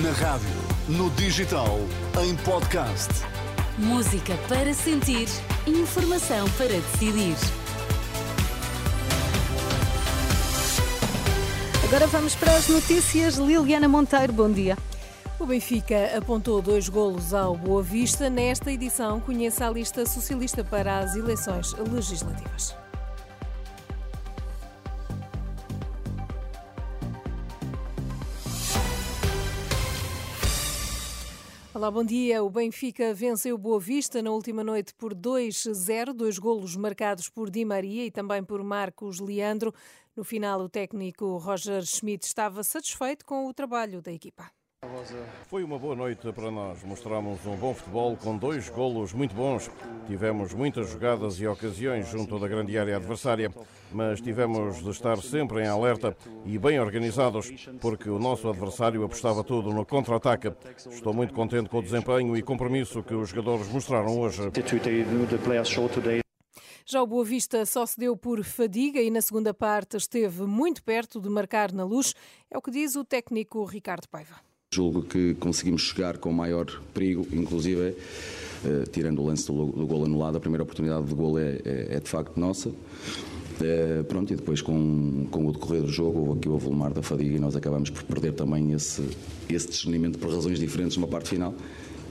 Na rádio, no digital, em podcast. Música para sentir, informação para decidir. Agora vamos para as notícias. Liliana Monteiro, bom dia. O Benfica apontou dois golos ao Boa Vista. Nesta edição, conheça a lista socialista para as eleições legislativas. Olá, bom dia. O Benfica venceu Boa Vista na última noite por 2-0, dois golos marcados por Di Maria e também por Marcos Leandro. No final, o técnico Roger Schmidt estava satisfeito com o trabalho da equipa. Foi uma boa noite para nós. Mostramos um bom futebol com dois golos muito bons. Tivemos muitas jogadas e ocasiões junto da grande área adversária, mas tivemos de estar sempre em alerta e bem organizados, porque o nosso adversário apostava tudo no contra-ataque. Estou muito contente com o desempenho e compromisso que os jogadores mostraram hoje. Já o Boa Vista só se deu por fadiga e na segunda parte esteve muito perto de marcar na luz, é o que diz o técnico Ricardo Paiva. Julgo que conseguimos chegar com maior perigo, inclusive, eh, tirando o lance do, do gol anulado, a primeira oportunidade de gol é, é, é de facto nossa. Eh, pronto, e depois com, com o decorrer do jogo houve aqui o volumar da fadiga e nós acabamos por perder também esse, esse discernimento por razões diferentes numa parte final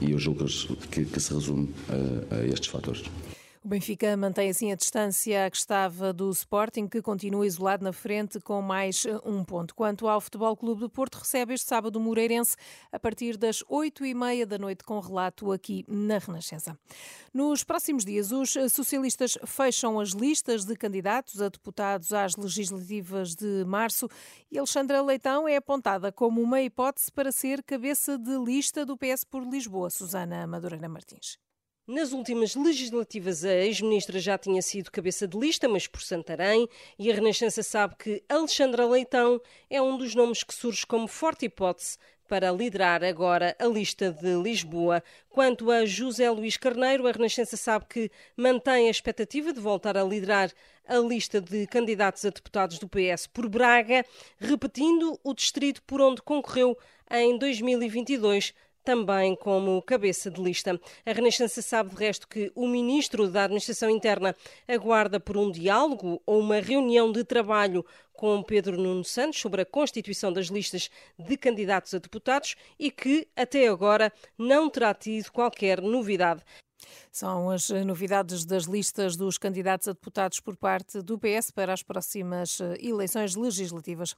e eu julgo que, que se resume a, a estes fatores. O Benfica mantém assim a distância que estava do Sporting, que continua isolado na frente com mais eh, um ponto. Quanto ao Futebol Clube do Porto, recebe este sábado o Moreirense a partir das oito e meia da noite, com relato aqui na Renascença. Nos próximos dias, os socialistas fecham as listas de candidatos a deputados às legislativas de março e Alexandra Leitão é apontada como uma hipótese para ser cabeça de lista do PS por Lisboa. Susana Madureira Martins. Nas últimas legislativas, a ex-ministra já tinha sido cabeça de lista, mas por Santarém, e a Renascença sabe que Alexandra Leitão é um dos nomes que surge como forte hipótese para liderar agora a lista de Lisboa. Quanto a José Luís Carneiro, a Renascença sabe que mantém a expectativa de voltar a liderar a lista de candidatos a deputados do PS por Braga, repetindo o distrito por onde concorreu em 2022 também como cabeça de lista. A Renascença sabe, de resto, que o ministro da Administração Interna aguarda por um diálogo ou uma reunião de trabalho com Pedro Nuno Santos sobre a constituição das listas de candidatos a deputados e que, até agora, não terá tido qualquer novidade. São as novidades das listas dos candidatos a deputados por parte do PS para as próximas eh, eleições legislativas.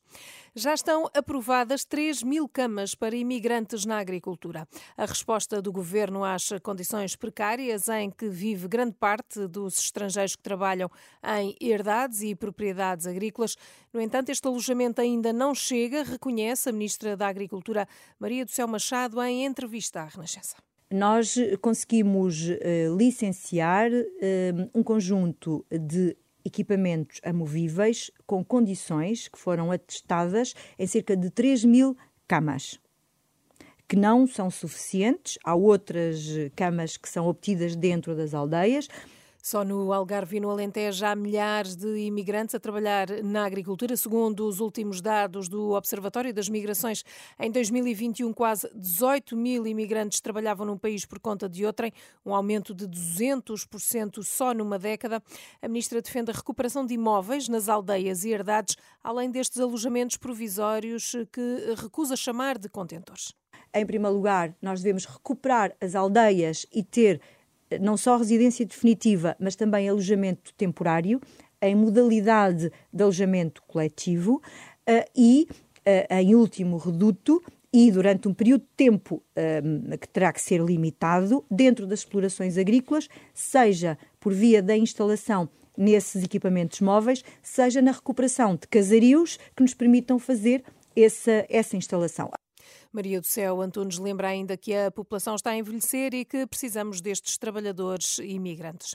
Já estão aprovadas 3 mil camas para imigrantes na agricultura. A resposta do governo às condições precárias em que vive grande parte dos estrangeiros que trabalham em herdades e propriedades agrícolas. No entanto, este alojamento ainda não chega, reconhece a ministra da Agricultura, Maria do Céu Machado, em entrevista à Renascença nós conseguimos uh, licenciar uh, um conjunto de equipamentos amovíveis com condições que foram atestadas em cerca de 3 mil camas. Que não são suficientes, há outras camas que são obtidas dentro das aldeias, só no Algarve e no Alentejo há milhares de imigrantes a trabalhar na agricultura. Segundo os últimos dados do Observatório das Migrações, em 2021 quase 18 mil imigrantes trabalhavam num país por conta de outrem, um aumento de 200% só numa década. A ministra defende a recuperação de imóveis nas aldeias e herdades, além destes alojamentos provisórios que recusa chamar de contentores. Em primeiro lugar, nós devemos recuperar as aldeias e ter não só residência definitiva, mas também alojamento temporário, em modalidade de alojamento coletivo uh, e, uh, em último reduto, e durante um período de tempo um, que terá que ser limitado, dentro das explorações agrícolas, seja por via da instalação nesses equipamentos móveis, seja na recuperação de casarios que nos permitam fazer essa, essa instalação. Maria do Céu Antunes lembra ainda que a população está a envelhecer e que precisamos destes trabalhadores imigrantes.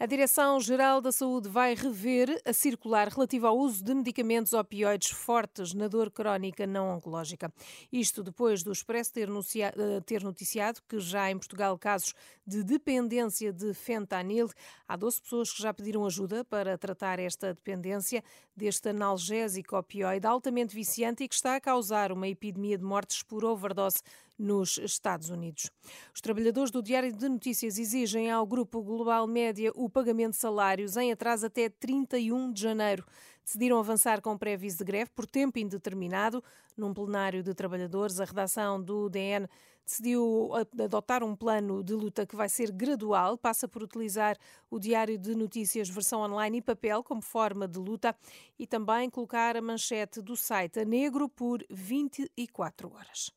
A Direção-Geral da Saúde vai rever a circular relativa ao uso de medicamentos opioides fortes na dor crónica não oncológica. Isto depois do Expresso ter, eh, noticiado que já em Portugal casos de dependência de fentanil. Há 12 pessoas que já pediram ajuda para tratar esta dependência deste analgésico opioide altamente viciante e que está a causar uma epidemia de mortes por por overdose nos Estados Unidos. Os trabalhadores do Diário de Notícias exigem ao Grupo Global Média o pagamento de salários em atraso até 31 de janeiro. Decidiram avançar com pré-aviso de greve por tempo indeterminado. Num plenário de trabalhadores, a redação do DN decidiu adotar um plano de luta que vai ser gradual, passa por utilizar o Diário de Notícias versão online e papel como forma de luta e também colocar a manchete do site a negro por 24 horas.